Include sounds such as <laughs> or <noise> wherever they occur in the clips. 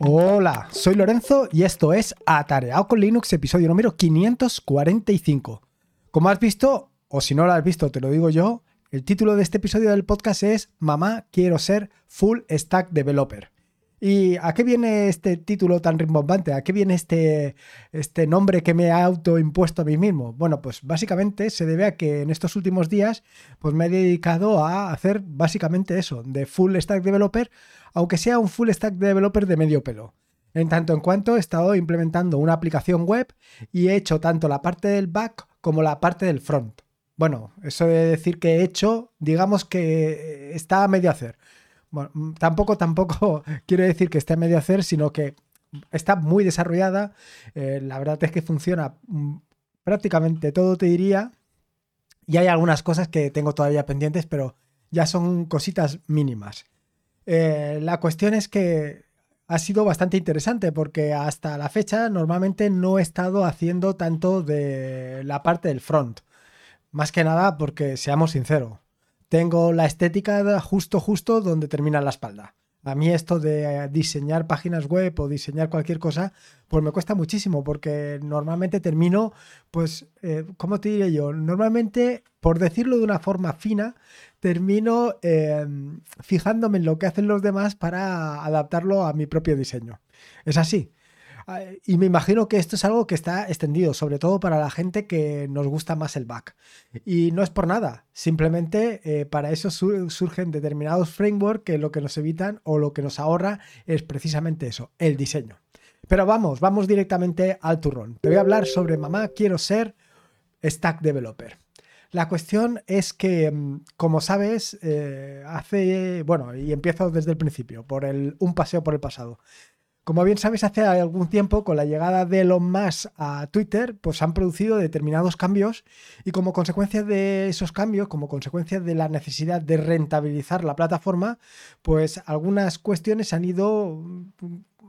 Hola, soy Lorenzo y esto es Atareado con Linux, episodio número 545. Como has visto, o si no lo has visto, te lo digo yo, el título de este episodio del podcast es Mamá, quiero ser full stack developer. ¿Y a qué viene este título tan rimbombante? ¿A qué viene este, este nombre que me he autoimpuesto a mí mismo? Bueno, pues básicamente se debe a que en estos últimos días pues me he dedicado a hacer básicamente eso, de full stack developer, aunque sea un full stack developer de medio pelo. En tanto en cuanto he estado implementando una aplicación web y he hecho tanto la parte del back como la parte del front. Bueno, eso de decir que he hecho, digamos que está a medio hacer bueno, mm, tampoco, tampoco <laughs> quiero decir que esté a medio hacer, sino que está muy desarrollada. Eh, la verdad es que funciona mm, prácticamente todo, te diría. Y hay algunas cosas que tengo todavía pendientes, pero ya son cositas mínimas. Eh, la cuestión es que ha sido bastante interesante porque hasta la fecha normalmente no he estado haciendo tanto de la parte del front. Más que nada porque, seamos sinceros, tengo la estética justo, justo donde termina la espalda. A mí esto de diseñar páginas web o diseñar cualquier cosa, pues me cuesta muchísimo porque normalmente termino, pues, eh, ¿cómo te diré yo? Normalmente, por decirlo de una forma fina, termino em, fijándome en lo que hacen los demás para adaptarlo a mi propio diseño. Es así. Y me imagino que esto es algo que está extendido, sobre todo para la gente que nos gusta más el back. Y no es por nada, simplemente eh, para eso surgen determinados frameworks que lo que nos evitan o lo que nos ahorra es precisamente eso, el diseño. Pero vamos, vamos directamente al turrón. Te voy a hablar sobre mamá, quiero ser stack developer. La cuestión es que, mm, como sabes, eh, hace, bueno, y empiezo desde el principio, por el, un paseo por el pasado. Como bien sabéis, hace algún tiempo, con la llegada de Elon Musk a Twitter, pues han producido determinados cambios y como consecuencia de esos cambios, como consecuencia de la necesidad de rentabilizar la plataforma, pues algunas cuestiones han ido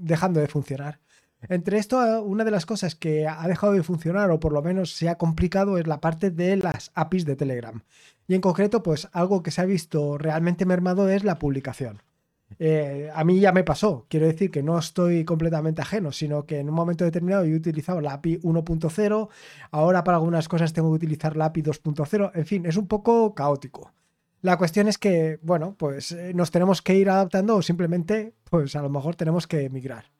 dejando de funcionar. Entre esto, una de las cosas que ha dejado de funcionar o por lo menos se ha complicado es la parte de las APIs de Telegram. Y en concreto, pues algo que se ha visto realmente mermado es la publicación. Eh, a mí ya me pasó. Quiero decir que no estoy completamente ajeno, sino que en un momento determinado yo he utilizado la API 1.0, ahora para algunas cosas tengo que utilizar la API 2.0, en fin, es un poco caótico. La cuestión es que, bueno, pues eh, nos tenemos que ir adaptando o simplemente, pues a lo mejor tenemos que migrar.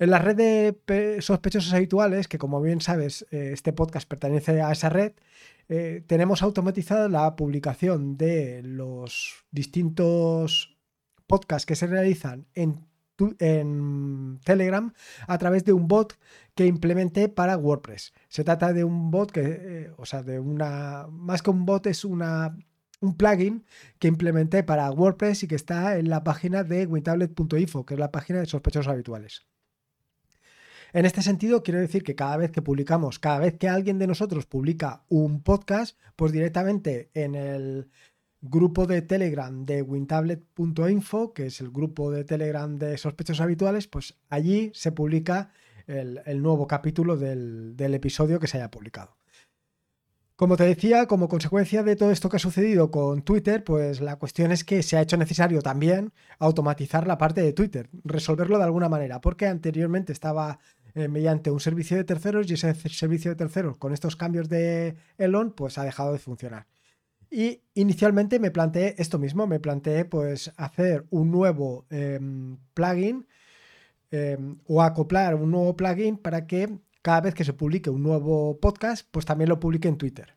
En la red de sospechosos habituales, que como bien sabes, eh, este podcast pertenece a esa red, tenemos automatizada la publicación de los distintos podcasts que se realizan en, Telegram a través de un bot que implementé para WordPress. Se trata de un bot que, eh, o sea, de una, más que un bot es una, un plugin que implementé para WordPress y que está en la página de wintablet.info, que es la página de sospechosos habituales. En este sentido, quiero decir que cada vez que publicamos, cada vez que alguien de nosotros publica un podcast, pues directamente en el, grupo de Telegram de wintablet.info, que es el grupo de Telegram de sospechosos habituales, pues allí se publica el, nuevo capítulo del, episodio que se haya publicado. Como te decía, como consecuencia de todo esto que ha sucedido con Twitter, pues la cuestión es que se ha hecho necesario también automatizar la parte de Twitter, resolverlo de alguna manera, porque anteriormente estaba eh, mediante un servicio de terceros y ese servicio de terceros con estos cambios de Elon pues ha dejado de funcionar. Y inicialmente me planteé esto mismo, me planteé pues hacer un nuevo em, plugin em, o acoplar un nuevo plugin para que cada vez que se publique un nuevo podcast, pues también lo publique en Twitter.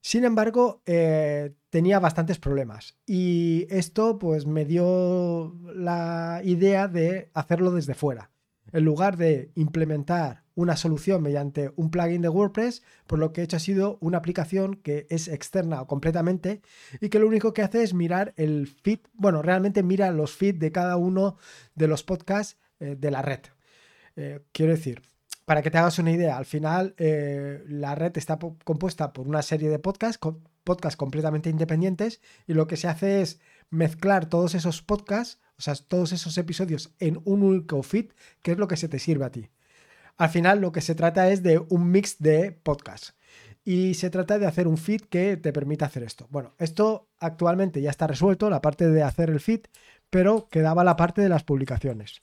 Sin embargo, eh, tenía bastantes problemas y esto pues me dio la idea de hacerlo desde fuera. En lugar de implementar una solución mediante un plugin de WordPress, por lo que he hecho ha sido una aplicación que es externa completamente y que lo único que hace es mirar el feed, bueno, realmente mira los feeds de cada uno de los podcasts eh, de la red. Eh, quiero decir, para que te hagas una idea, al final eh, la red está compuesta por una serie de podcasts, podcasts completamente independientes y lo que se hace es mezclar todos esos podcasts, o sea, todos esos episodios en un único feed, que es lo que se te sirve a ti. Al final lo que se trata es de un mix de podcasts. Y se trata de hacer un feed que te permita hacer esto. Bueno, esto actualmente ya está resuelto, la parte de hacer el feed, pero quedaba la parte de las publicaciones.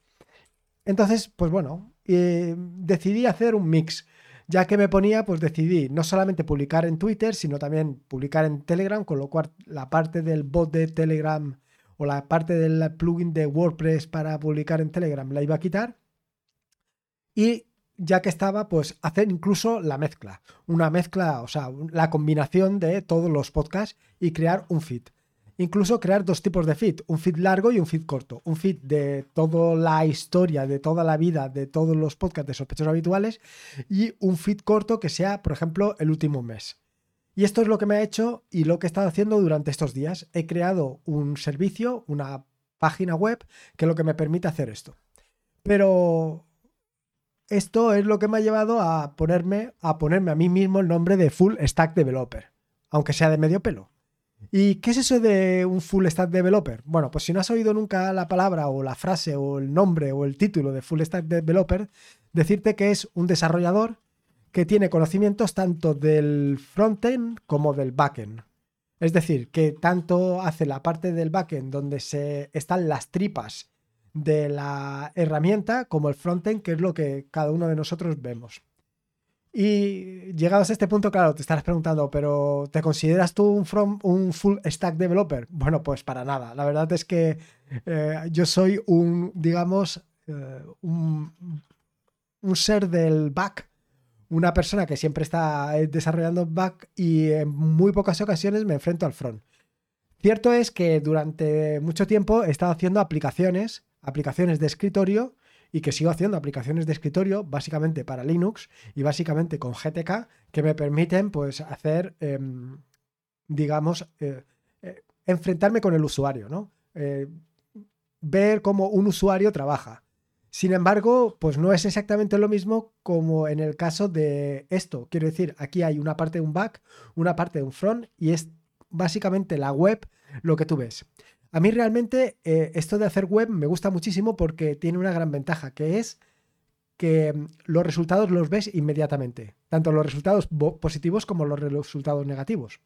Entonces, pues bueno, eh, decidí hacer un mix. Ya que me ponía, pues decidí no solamente publicar en Twitter, sino también publicar en Telegram, con lo cual la parte del bot de Telegram o la parte del plugin de WordPress para publicar en Telegram la iba a quitar. Y ya que estaba, pues hacer incluso la mezcla. Una mezcla, o sea, la combinación de todos los podcasts y crear un feed. Incluso crear dos tipos de feed, un feed largo y un feed corto. Un feed de toda la historia, de toda la vida, de todos los podcasts de sospechosos habituales y un feed corto que sea, por ejemplo, el último mes. Y esto es lo que me ha hecho y lo que he estado haciendo durante estos días. He creado un servicio, una página web, que es lo que me permite hacer esto. Pero esto es lo que me ha llevado a ponerme, a ponerme a mí mismo el nombre de Full Stack Developer, aunque sea de medio pelo. ¿Y qué es eso de un full stack developer? Bueno, pues si no has oído nunca la palabra o la frase o el nombre o el título de full stack developer, decirte que es un desarrollador que tiene conocimientos tanto del frontend como del backend. Es decir, que tanto hace la parte del backend donde se están las tripas de la herramienta como el frontend, que es lo que cada uno de nosotros vemos. Y llegados a este punto, claro, te estarás preguntando, pero ¿te consideras tú un, full stack developer? Bueno, pues para nada. La verdad es que eh, yo soy un, digamos, eh, un, un, ser del back, una persona que siempre está desarrollando back y en muy pocas ocasiones me enfrento al front. Cierto es que durante mucho tiempo he estado haciendo aplicaciones, aplicaciones de escritorio y que sigo haciendo aplicaciones de escritorio básicamente para Linux y básicamente con GTK que me permiten pues hacer, em, digamos, eh, eh, enfrentarme con el usuario, ¿no? Eh, ver cómo un usuario trabaja. Sin embargo, pues no es exactamente lo mismo como en el caso de esto. Quiero decir, aquí hay una parte de un back, una parte de un front y es básicamente la web lo que tú ves. A mí realmente eh, esto de hacer web me gusta muchísimo porque tiene una gran ventaja, que es que mm, los resultados los ves inmediatamente, tanto los resultados positivos como los resultados negativos.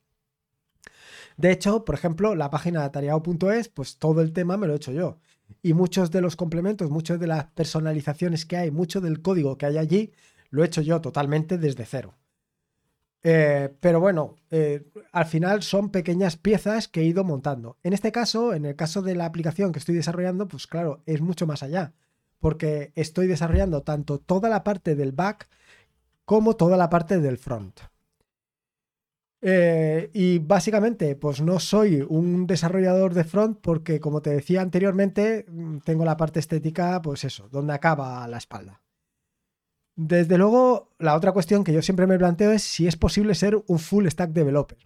De hecho, por ejemplo, la página atareado.es, pues todo el tema me lo he hecho yo. Y muchos de los complementos, muchas de las personalizaciones que hay, mucho del código que hay allí, lo he hecho yo totalmente desde cero. Eh, pero bueno, eh, al final son pequeñas piezas que he ido montando. En este caso, en el caso de la aplicación que estoy desarrollando, pues claro, es mucho más allá, porque estoy desarrollando tanto toda la parte del back como toda la parte del front. Eh, y básicamente, pues no soy un desarrollador de front porque, como te decía anteriormente, mm, tengo la parte estética, pues eso, donde acaba la espalda. Desde luego, la otra cuestión que yo siempre me planteo es si es posible ser un full stack developer.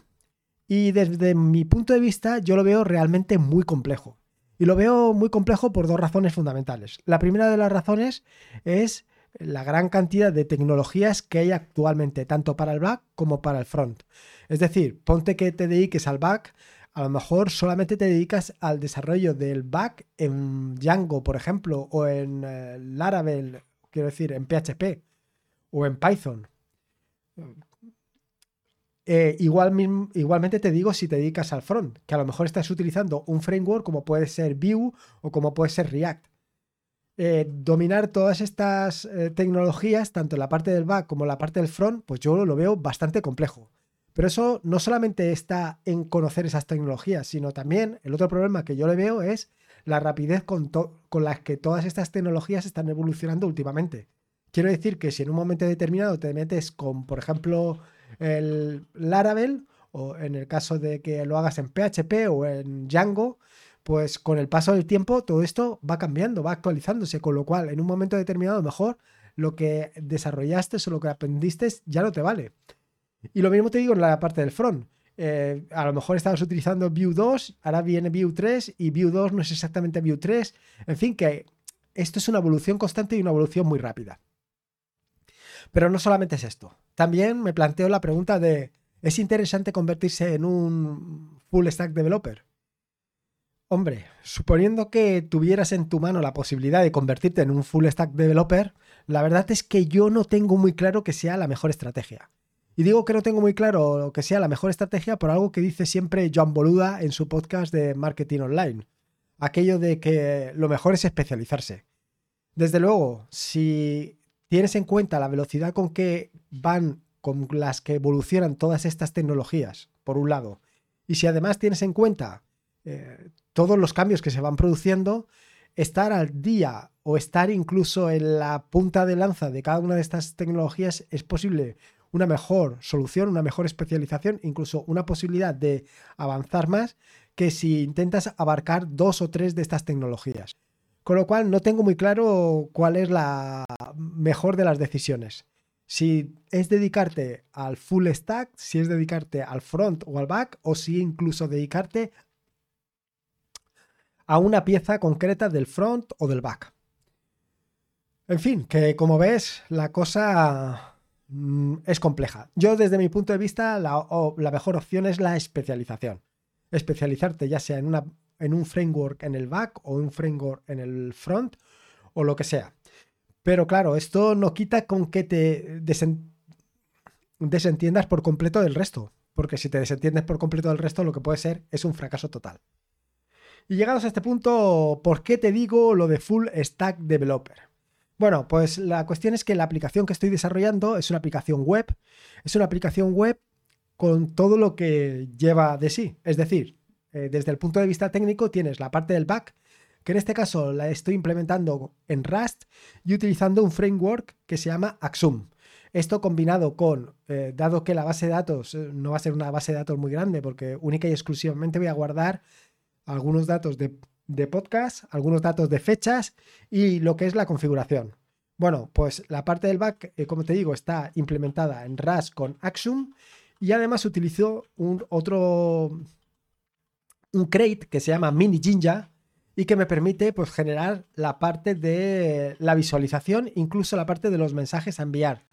Y desde mi punto de vista, yo lo veo realmente muy complejo. Y lo veo muy complejo por dos razones fundamentales. La primera de las razones es la gran cantidad de tecnologías que hay actualmente, tanto para el back como para el front. Es decir, ponte que te dediques al back, a lo mejor solamente te dedicas al desarrollo del back en Django, por ejemplo, o en eh, Laravel quiero decir, en PHP o en Python. Eh, igual, igualmente te digo si te dedicas al front, que a lo mejor estás utilizando un framework como puede ser Vue o como puede ser React. Eh, dominar todas estas eh, tecnologías, tanto en la parte del back como en la parte del front, pues yo lo veo bastante complejo. Pero eso no solamente está en conocer esas tecnologías, sino también el otro problema que yo le veo es la rapidez con, con la que todas estas tecnologías están evolucionando últimamente. Quiero decir que si en un momento determinado te metes con, por ejemplo, el Laravel, o en el caso de que lo hagas en PHP o en Django, pues con el paso del tiempo todo esto va cambiando, va actualizándose, con lo cual en un momento determinado mejor lo que desarrollaste o lo que aprendiste ya no te vale. Y lo mismo te digo en la parte del front. Eh, a lo mejor estabas utilizando Vue 2, ahora viene Vue 3 y Vue 2 no es exactamente Vue 3. En fin, que esto es una evolución constante y una evolución muy rápida. Pero no solamente es esto. También me planteo la pregunta de, ¿es interesante convertirse en un full stack developer? Hombre, suponiendo que tuvieras en tu mano la posibilidad de convertirte en un full stack developer, la verdad es que yo no tengo muy claro que sea la mejor estrategia. Y digo que no tengo muy claro que sea la mejor estrategia por algo que dice siempre Joan Boluda en su podcast de marketing online. Aquello de que lo mejor es especializarse. Desde luego, si tienes en cuenta la velocidad con que van, con las que evolucionan todas estas tecnologías, por un lado, y si además tienes en cuenta eh, todos los cambios que se van produciendo, estar al día o estar incluso en la punta de lanza de cada una de estas tecnologías es posible una mejor solución, una mejor especialización, incluso una posibilidad de avanzar más que si intentas abarcar dos o tres de estas tecnologías. Con lo cual no tengo muy claro cuál es la mejor de las decisiones. Si es dedicarte al full stack, si es dedicarte al front o al back, o si incluso dedicarte a una pieza concreta del front o del back. En fin, que como ves, la cosa es compleja. Yo desde mi punto de vista, la, mejor opción es la especialización. Especializarte ya sea en un framework en el back o un framework en el front o lo que sea. Pero claro, esto no quita con que te desentiendas por completo del resto, porque si te desentiendes por completo del resto, lo que puede ser es un fracaso total. Y llegados a este punto, ¿por qué te digo lo de Full Stack Developer? Bueno, pues la cuestión es que la aplicación que estoy desarrollando es una aplicación web, es una aplicación web con todo lo que lleva de sí, es decir, eh, desde el punto de vista técnico tienes la parte del back, que en este caso la estoy implementando en Rust y utilizando un framework que se llama Axum. Esto combinado con, eh, dado que la base de datos eh, no va a ser una base de datos muy grande, porque única y exclusivamente voy a guardar algunos datos de, podcast, algunos datos de fechas y lo que es la configuración. Bueno, pues la parte del back, como te digo, está implementada en Rust con Axum y además utilizo un otro un crate que se llama Mini Jinja y que me permite pues, generar la parte de la visualización, incluso la parte de los mensajes a enviar.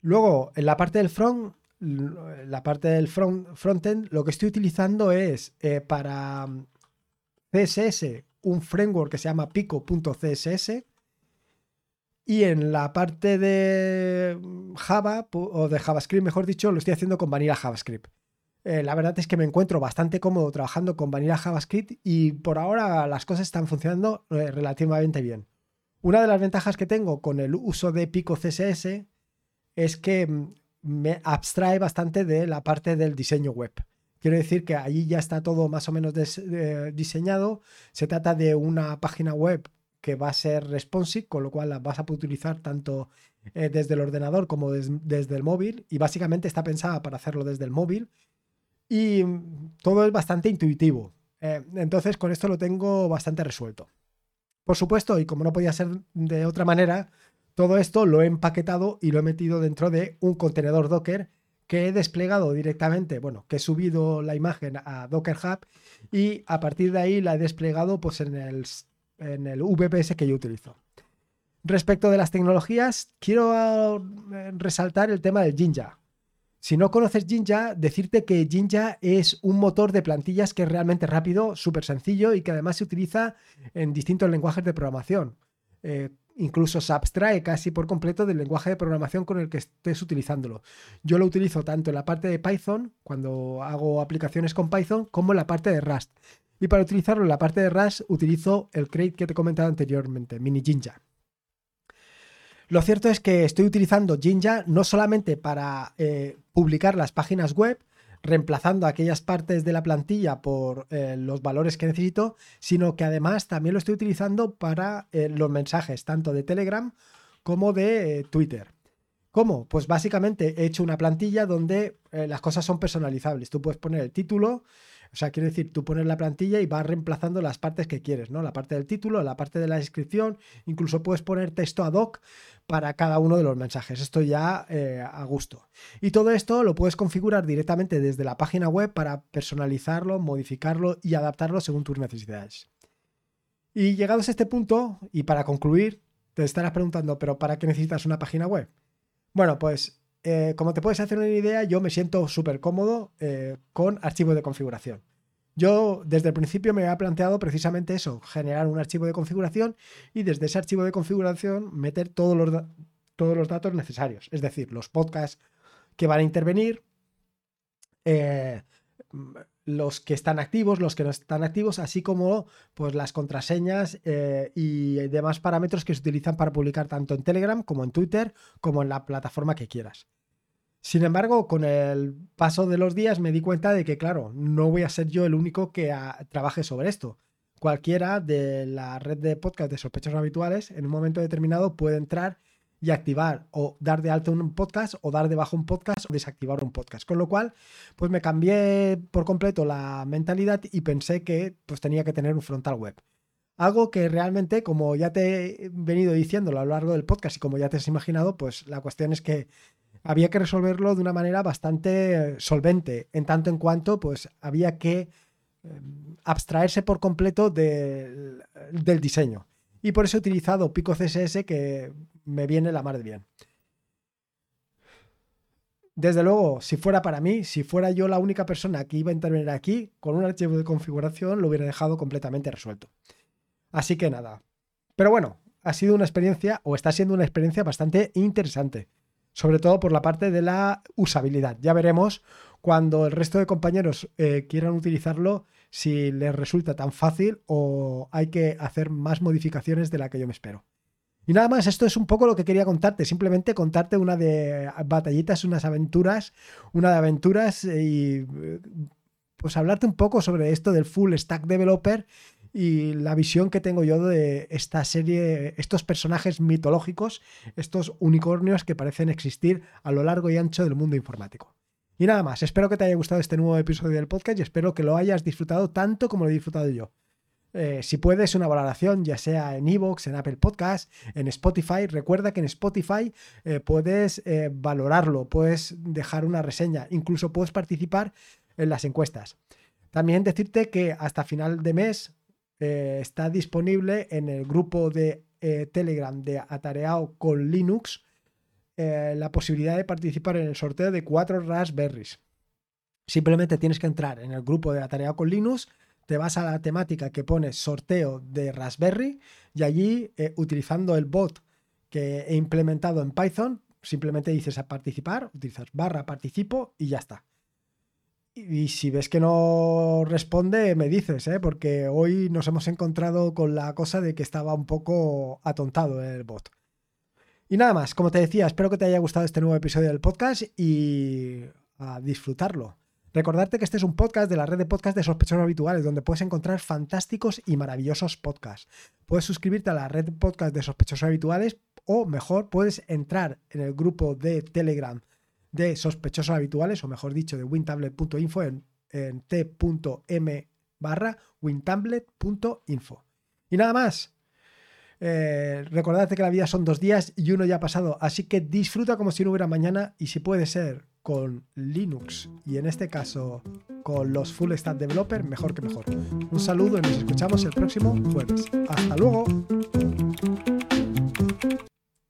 Luego, en la parte del front, la parte del front, frontend, lo que estoy utilizando es eh, para CSS un framework que se llama pico.css y en la parte de Java o de JavaScript, mejor dicho, lo estoy haciendo con Vanilla JavaScript. Eh, la verdad es que me encuentro bastante cómodo trabajando con Vanilla JavaScript y por ahora las cosas están funcionando eh, relativamente bien. Una de las ventajas que tengo con el uso de Pico CSS es que mm, me abstrae bastante de la parte del diseño web. Quiero decir que allí ya está todo más o menos eh, diseñado. Se trata de una página web que va a ser responsive, con lo cual la vas a poder utilizar tanto desde el ordenador como desde el móvil. Y básicamente está pensada para hacerlo desde el móvil y todo es bastante intuitivo. Eh, entonces con esto lo tengo bastante resuelto. Por supuesto, y como no podía ser de otra manera, todo esto lo he empaquetado y lo he metido dentro de un contenedor Docker que he desplegado directamente, bueno, que he subido la imagen a Docker Hub y a partir de ahí la he desplegado pues en el, en el VPS que yo utilizo. Respecto de las tecnologías, quiero eh, resaltar el tema del Jinja. Si no conoces Jinja, decirte que Jinja es un motor de plantillas que es realmente rápido, súper sencillo y que además se utiliza en distintos lenguajes de programación. Eh, incluso se abstrae casi por completo del lenguaje de programación con el que estés utilizándolo. Yo lo utilizo tanto en la parte de Python, cuando hago aplicaciones con Python, como en la parte de Rust. Y para utilizarlo en la parte de Rust utilizo el crate que te he comentado anteriormente, Mini Jinja. Lo cierto es que estoy utilizando Jinja no solamente para eh, publicar las páginas web, reemplazando aquellas partes de la plantilla por eh, los valores que necesito, sino que además también lo estoy utilizando para eh, los mensajes, tanto de Telegram como de Twitter. ¿Cómo? Pues básicamente he hecho una plantilla donde las cosas son personalizables. Tú puedes poner el título, o sea, quiere decir, tú pones la plantilla y vas reemplazando las partes que quieres, ¿no? La parte del título, la parte de la descripción, incluso puedes poner texto ad hoc para cada uno de los mensajes. Esto ya eh, a gusto. Y todo esto lo puedes configurar directamente desde la página web para personalizarlo, modificarlo y adaptarlo según tus necesidades. Y llegados a este punto, y para concluir, te estarás preguntando, ¿pero para qué necesitas una página web? Bueno, pues eh, como te puedes hacer una idea, yo me siento súper cómodo eh, con archivos de configuración. Yo desde el principio me había planteado precisamente eso, generar un archivo de configuración y desde ese archivo de configuración meter todos los, todos los datos necesarios, es decir, los podcasts que van a intervenir, eh, los que están activos, los que no están activos, así como pues, las contraseñas y demás parámetros que se utilizan para publicar tanto en Telegram como en Twitter, como en la plataforma que quieras. Sin embargo, con el paso de los días me di cuenta de que, claro, no voy a ser yo el único que ah, trabaje sobre esto. Cualquiera de la red de podcast de sospechosos habituales en un momento determinado puede entrar y activar o dar de alta un podcast o dar de bajo un podcast o desactivar un podcast. Con lo cual, pues me cambié por completo la mentalidad y pensé que pues tenía que tener un frontal web. Algo que realmente, como ya te he venido diciendo a lo largo del podcast y como ya te has imaginado, pues la cuestión es que había que resolverlo de una manera bastante solvente, en tanto en cuanto pues había que em, abstraerse por completo del diseño. Y por eso he utilizado Pico CSS que me viene la mar de bien. Desde luego, si fuera para mí, si fuera yo la única persona que iba a intervenir aquí, con un archivo de configuración lo hubiera dejado completamente resuelto. Así que nada. Pero bueno, ha sido una experiencia, o está siendo una experiencia bastante interesante. Sobre todo por la parte de la usabilidad. Ya veremos cuando el resto de compañeros eh, quieran utilizarlo, si les resulta tan fácil o hay que hacer más modificaciones de la que yo me espero. Y nada más, esto es un poco lo que quería contarte, simplemente contarte una de batallitas, unas aventuras, una de aventuras y pues hablarte un poco sobre esto del full stack developer y la visión que tengo yo de esta serie, estos personajes mitológicos, estos unicornios que parecen existir a lo largo y ancho del mundo informático. Y nada más, espero que te haya gustado este nuevo episodio del podcast y espero que lo hayas disfrutado tanto como lo he disfrutado yo. Eh, si puedes, una valoración, ya sea en Evox, en Apple Podcast, en Spotify. Recuerda que en Spotify eh, puedes eh, valorarlo, puedes dejar una reseña, incluso puedes participar en las encuestas. También decirte que hasta final de mes está disponible en el grupo de Telegram de Atareado con Linux la posibilidad de participar en el sorteo de cuatro Raspberries. Simplemente tienes que entrar en el grupo de Atareado con Linux te vas a la temática que pone sorteo de Raspberry y allí, eh, utilizando el bot que he implementado en Python, simplemente dices a participar, utilizas barra participo y ya está. Y, si ves que no responde, me dices, ¿eh? porque hoy nos hemos encontrado con la cosa de que estaba un poco atontado el bot. Y nada más, como te decía, espero que te haya gustado este nuevo episodio del podcast y a disfrutarlo. Recordarte que este es un podcast de la red de podcast de sospechosos habituales, donde puedes encontrar fantásticos y maravillosos podcasts. Puedes suscribirte a la red de podcast de sospechosos habituales o mejor, puedes entrar en el grupo de Telegram de sospechosos habituales, o mejor dicho, de wintablet.info en, t.m barra wintablet.info. Y nada más. Eh, recordad que la vida son dos días y uno ya ha pasado, así que disfruta como si no hubiera mañana y si puede ser con Linux y en este caso con los Full Stack Developer, mejor que mejor. Un saludo y nos escuchamos el próximo jueves. Hasta luego.